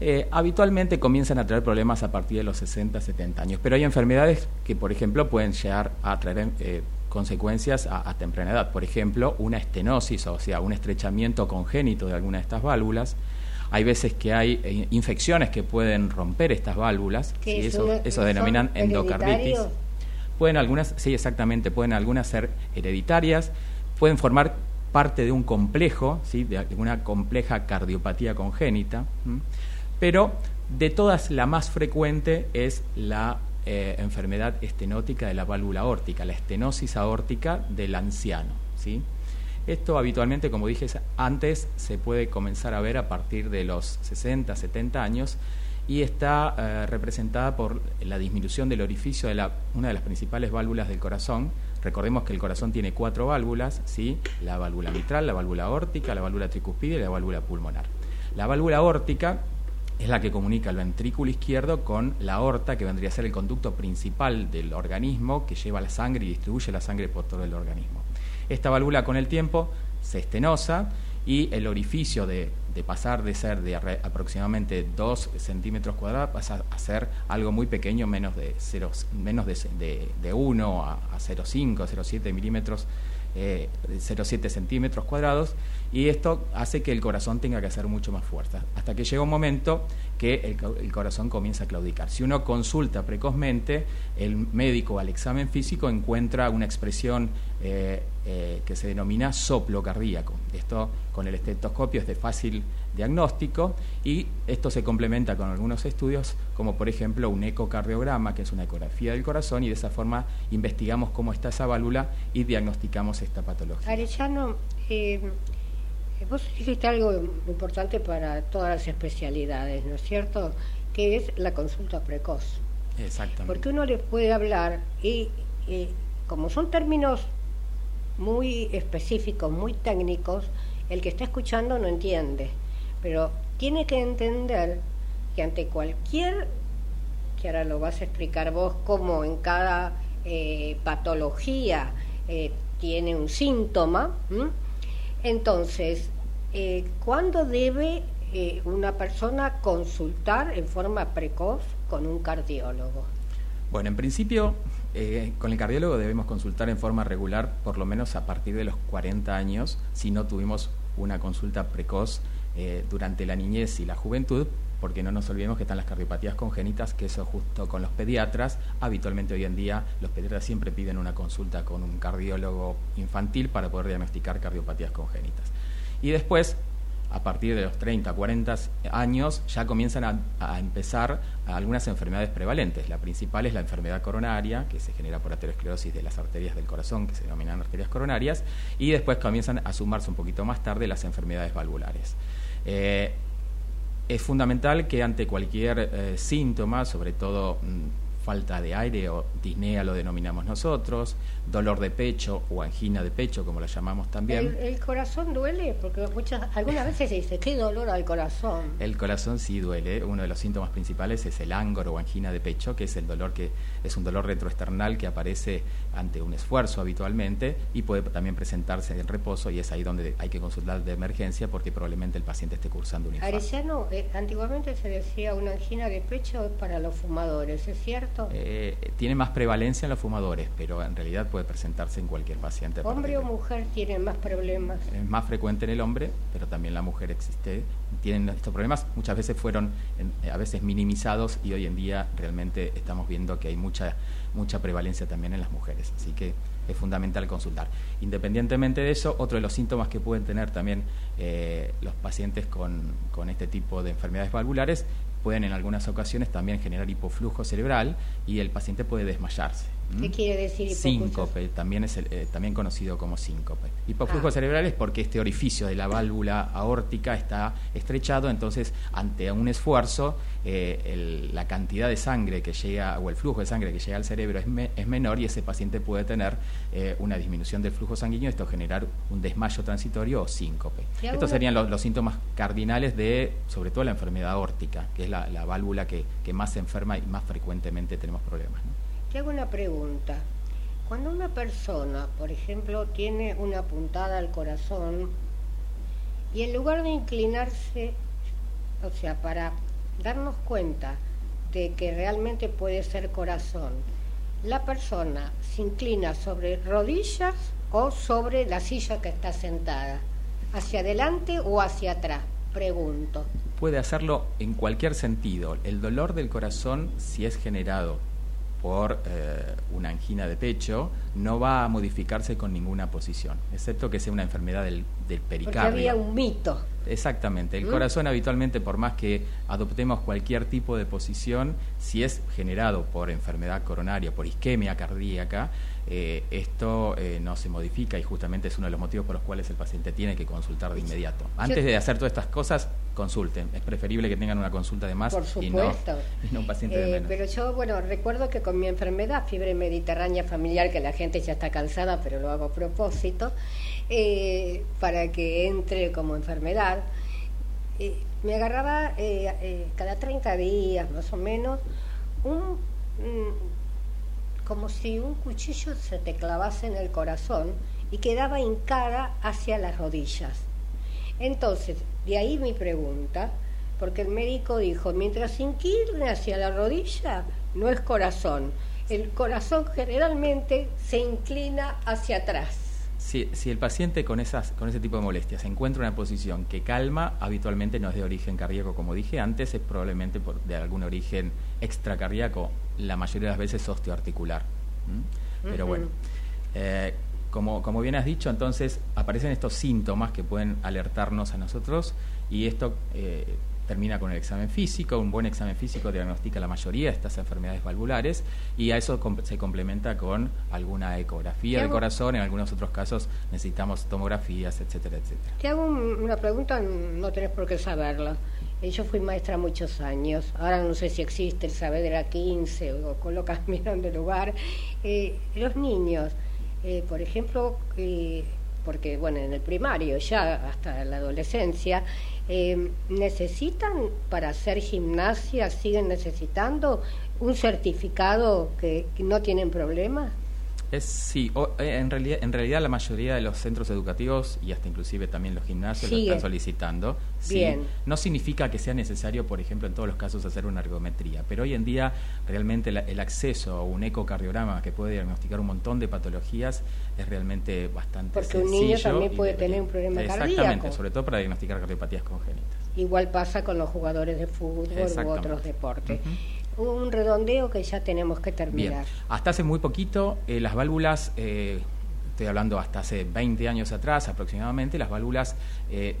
Eh, habitualmente comienzan a traer problemas a partir de los 60, 70 años, pero hay enfermedades que, por ejemplo, pueden llegar a traer eh, consecuencias a, temprana edad. Por ejemplo, una estenosis, o sea, un estrechamiento congénito de alguna de estas válvulas. Hay veces que hay eh, infecciones que pueden romper estas válvulas, y eso, eso denominan endocarditis. Pueden algunas, sí, exactamente, pueden algunas ser hereditarias, pueden formar parte de un complejo, ¿sí? de una compleja cardiopatía congénita, pero de todas la más frecuente es la eh, enfermedad estenótica de la válvula aórtica, la estenosis aórtica del anciano. ¿sí? Esto habitualmente, como dije antes, se puede comenzar a ver a partir de los 60, 70 años y está eh, representada por la disminución del orificio de la, una de las principales válvulas del corazón, Recordemos que el corazón tiene cuatro válvulas, ¿sí? la válvula mitral, la válvula órtica, la válvula tricuspide y la válvula pulmonar. La válvula órtica es la que comunica el ventrículo izquierdo con la aorta, que vendría a ser el conducto principal del organismo que lleva la sangre y distribuye la sangre por todo el organismo. Esta válvula con el tiempo se estenosa y el orificio de, pasar de ser de aproximadamente 2 centímetros cuadrados pasa a ser algo muy pequeño, menos de 0, menos de, de, 1 a, a 0,5, 0,7 milímetros, eh, 0,7 centímetros cuadrados, y esto hace que el corazón tenga que hacer mucho más fuerza, hasta que llega un momento que el, corazón comienza a claudicar. Si uno consulta precozmente, el médico al examen físico encuentra una expresión eh, eh, que se denomina soplo cardíaco. Esto con el estetoscopio es de fácil diagnóstico y esto se complementa con algunos estudios como por ejemplo un ecocardiograma que es una ecografía del corazón y de esa forma investigamos cómo está esa válvula y diagnosticamos esta patología. Arellano, eh, vos hiciste algo importante para todas las especialidades, ¿no es cierto? Que es la consulta precoz. Exactamente. Porque uno les puede hablar y como son términos muy específicos, muy técnicos, el que está escuchando no entiende. Pero tiene que entender que ante cualquier, que ahora lo vas a explicar vos, como en cada eh, patología eh, tiene un síntoma, entonces, eh, ¿cuándo debe una persona consultar en forma precoz con un cardiólogo? Bueno, en principio eh, con el cardiólogo debemos consultar en forma regular, por lo menos a partir de los 40 años, si no tuvimos una consulta precoz eh, durante la niñez y la juventud, porque no nos olvidemos que están las cardiopatías congénitas, que eso justo con los pediatras, habitualmente hoy en día los pediatras siempre piden una consulta con un cardiólogo infantil para poder diagnosticar cardiopatías congénitas. Y después, a partir de los 30, 40 años ya comienzan a, empezar algunas enfermedades prevalentes. La principal es la enfermedad coronaria, que se genera por aterosclerosis de las arterias del corazón, que se denominan arterias coronarias, y después comienzan a sumarse un poquito más tarde las enfermedades valvulares. Eh, es fundamental que ante cualquier eh, síntoma, sobre todo mm, falta de aire o disnea lo denominamos nosotros, dolor de pecho o angina de pecho como la llamamos también. ¿El, corazón duele? Porque muchas, algunas veces se dice, ¿qué dolor al corazón? El corazón sí duele, uno de los síntomas principales es el ángor o angina de pecho, que es el dolor que es un dolor retroesternal que aparece ante un esfuerzo habitualmente y puede también presentarse en reposo y es ahí donde hay que consultar de emergencia porque probablemente el paciente esté cursando un infarto. Arellano, eh, antiguamente se decía una angina de pecho para los fumadores, ¿es cierto? Eh, tiene más prevalencia en los fumadores, pero en realidad puede presentarse en cualquier paciente. ¿Hombre o mujer tienen más problemas? Es más frecuente en el hombre, pero también la mujer existe. Tienen estos problemas, muchas veces fueron eh, a veces minimizados y hoy en día realmente estamos viendo que hay mucha, mucha prevalencia también en las mujeres. Así que es fundamental consultar. Independientemente de eso, otro de los síntomas que pueden tener también eh, los pacientes con, con, este tipo de enfermedades valvulares pueden en algunas ocasiones también generar hipoflujo cerebral y el paciente puede desmayarse. ¿Qué quiere decir Síncope, también es eh, también conocido como síncope. Hipoflujo ah. cerebral es porque este orificio de la válvula aórtica está estrechado, entonces ante un esfuerzo eh, la cantidad de sangre que llega o el flujo de sangre que llega al cerebro es, es menor y ese paciente puede tener eh, una disminución del flujo sanguíneo, esto generar un desmayo transitorio o síncope. Estos serían los, síntomas cardinales de, sobre todo, la enfermedad aórtica, que es la, válvula que, que, más se enferma y más frecuentemente tenemos problemas. Te hago una pregunta. Cuando una persona, por ejemplo, tiene una puntada al corazón y en lugar de inclinarse, o sea, para darnos cuenta de que realmente puede ser corazón, la persona se inclina sobre rodillas o sobre la silla que está sentada, hacia adelante o hacia atrás, pregunto. Puede hacerlo en cualquier sentido. El dolor del corazón, si es generado por eh, una angina de pecho no va a modificarse con ninguna posición, excepto que sea una enfermedad del, del pericardio. Porque había un mito. Exactamente. El ¿Mm? corazón habitualmente, por más que adoptemos cualquier tipo de posición, si es generado por enfermedad coronaria, por isquemia cardíaca, eh, esto eh, no se modifica y justamente es uno de los motivos por los cuales el paciente tiene que consultar de inmediato. Antes de hacer todas estas cosas, consulten. Es preferible que tengan una consulta de más y no, un paciente de eh, menos. Pero yo, bueno, recuerdo que con mi enfermedad, fiebre mediterránea familiar, que la gente ya está cansada, pero lo hago a propósito, para que entre como enfermedad, me agarraba cada 30 días más o menos un como si un cuchillo se te clavase en el corazón y quedaba hincada hacia las rodillas. Entonces, de ahí mi pregunta, porque el médico dijo, mientras incline hacia la rodilla, no es corazón. El corazón generalmente se inclina hacia atrás. Si, si, el paciente con, esas, con ese tipo de molestias encuentra una posición que calma, habitualmente no es de origen cardíaco, como dije antes, es probablemente por, de algún origen extracardíaco, la mayoría de las veces osteoarticular. Pero bueno, eh, como, como bien has dicho, entonces aparecen estos síntomas que pueden alertarnos a nosotros y esto eh, termina con el examen físico, un buen examen físico diagnostica la mayoría de estas enfermedades valvulares y a eso se complementa con alguna ecografía del corazón, en algunos otros casos necesitamos tomografías, etcétera, etcétera. Te hago una pregunta, no tenés por qué saberla. Eh, yo fui maestra muchos años, ahora no sé si existe el Saavedra 15 o colocas mirando de lugar. Eh, los niños, eh, por ejemplo, porque bueno, en el primario ya hasta la adolescencia, necesitan para hacer gimnasia, siguen necesitando un certificado que no tienen problemas. Es, sí, eh, en, realidad, en realidad la mayoría de los centros educativos y hasta inclusive también los gimnasios lo están solicitando. Bien. No significa que sea necesario, por ejemplo, en todos los casos hacer una ergometría, pero hoy en día realmente el acceso a un ecocardiograma que puede diagnosticar un montón de patologías es realmente bastante Porque un niño también puede tener un problema cardíaco. Exactamente, sobre todo para diagnosticar cardiopatías congénitas. Igual pasa con los jugadores de fútbol u otros deportes un redondeo que ya tenemos que terminar. Hasta hace muy poquito, eh, las válvulas, eh, estoy hablando hasta hace 20 años atrás aproximadamente, las válvulas eh,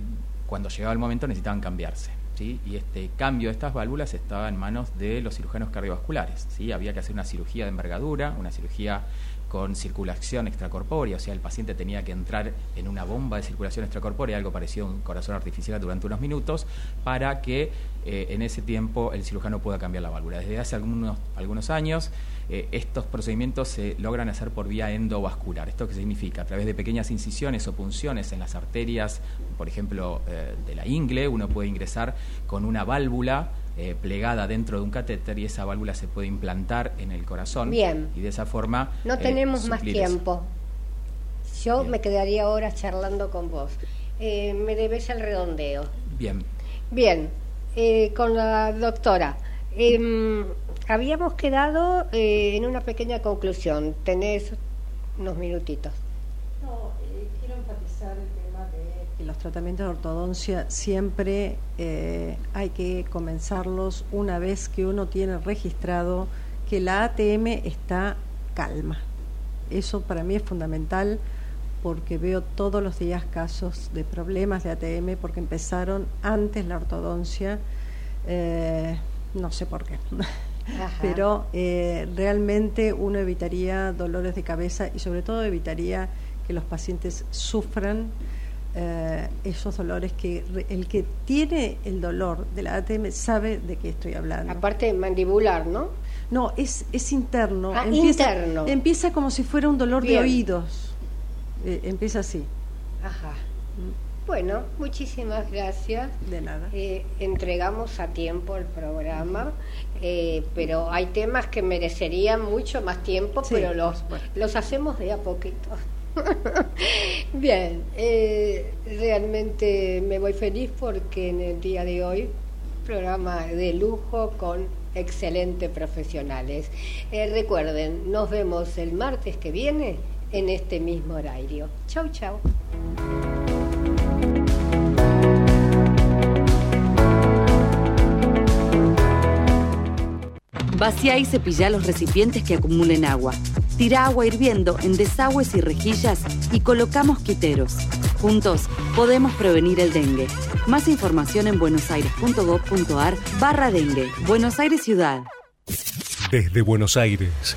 cuando llegaba el momento necesitaban cambiarse. ¿Sí? y este cambio de estas válvulas estaba en manos de los cirujanos cardiovasculares. ¿sí? Había que hacer una cirugía de envergadura, una cirugía con circulación extracorpórea, o sea, el paciente tenía que entrar en una bomba de circulación extracorpórea, algo parecido a un corazón artificial durante unos minutos, para que eh, en ese tiempo el cirujano pueda cambiar la válvula. Desde hace algunos, algunos años eh, estos procedimientos se logran hacer por vía endovascular. ¿Esto qué significa? A través de pequeñas incisiones o punciones en las arterias, por ejemplo, eh, de la ingle, uno puede ingresar con una válvula eh, plegada dentro de un catéter y esa válvula se puede implantar en el corazón. Bien. Y de esa forma. No eh, tenemos más tiempo. Yo me quedaría horas charlando con vos. Eh, me debes el redondeo. Bien. Bien. Con la doctora. Em, habíamos quedado en una pequeña conclusión. Tenés unos minutitos. No, quiero enfatizar los tratamientos de ortodoncia siempre eh, hay que comenzarlos una vez que uno tiene registrado que la ATM está calma. Eso para mí es fundamental porque veo todos los días casos de problemas de ATM porque empezaron antes la ortodoncia, eh, no sé por qué. Pero eh, realmente uno evitaría dolores de cabeza y sobre todo evitaría que los pacientes sufran eh, esos dolores que el que tiene el dolor de la ATM sabe de qué estoy hablando. Aparte mandibular, ¿no? No, es, es interno. Ah, empieza, interno. Empieza como si fuera un dolor de oídos. Eh, empieza así. Ajá. Mm. Bueno, muchísimas gracias. De nada. Eh, entregamos a tiempo el programa, pero hay temas que merecerían mucho más tiempo, pero los, los hacemos de a poquito. Bien, eh, realmente me voy feliz porque en el día de hoy, programa de lujo con excelentes profesionales. Eh, recuerden, nos vemos el martes que viene en este mismo horario. Chau, chau. Vacía y cepilla los recipientes que acumulen agua. Tira agua hirviendo en desagües y rejillas y colocamos quiteros. Juntos podemos prevenir el dengue. Más información en buenosaires.gov.ar barra dengue. Buenos Aires Ciudad. Desde Buenos Aires,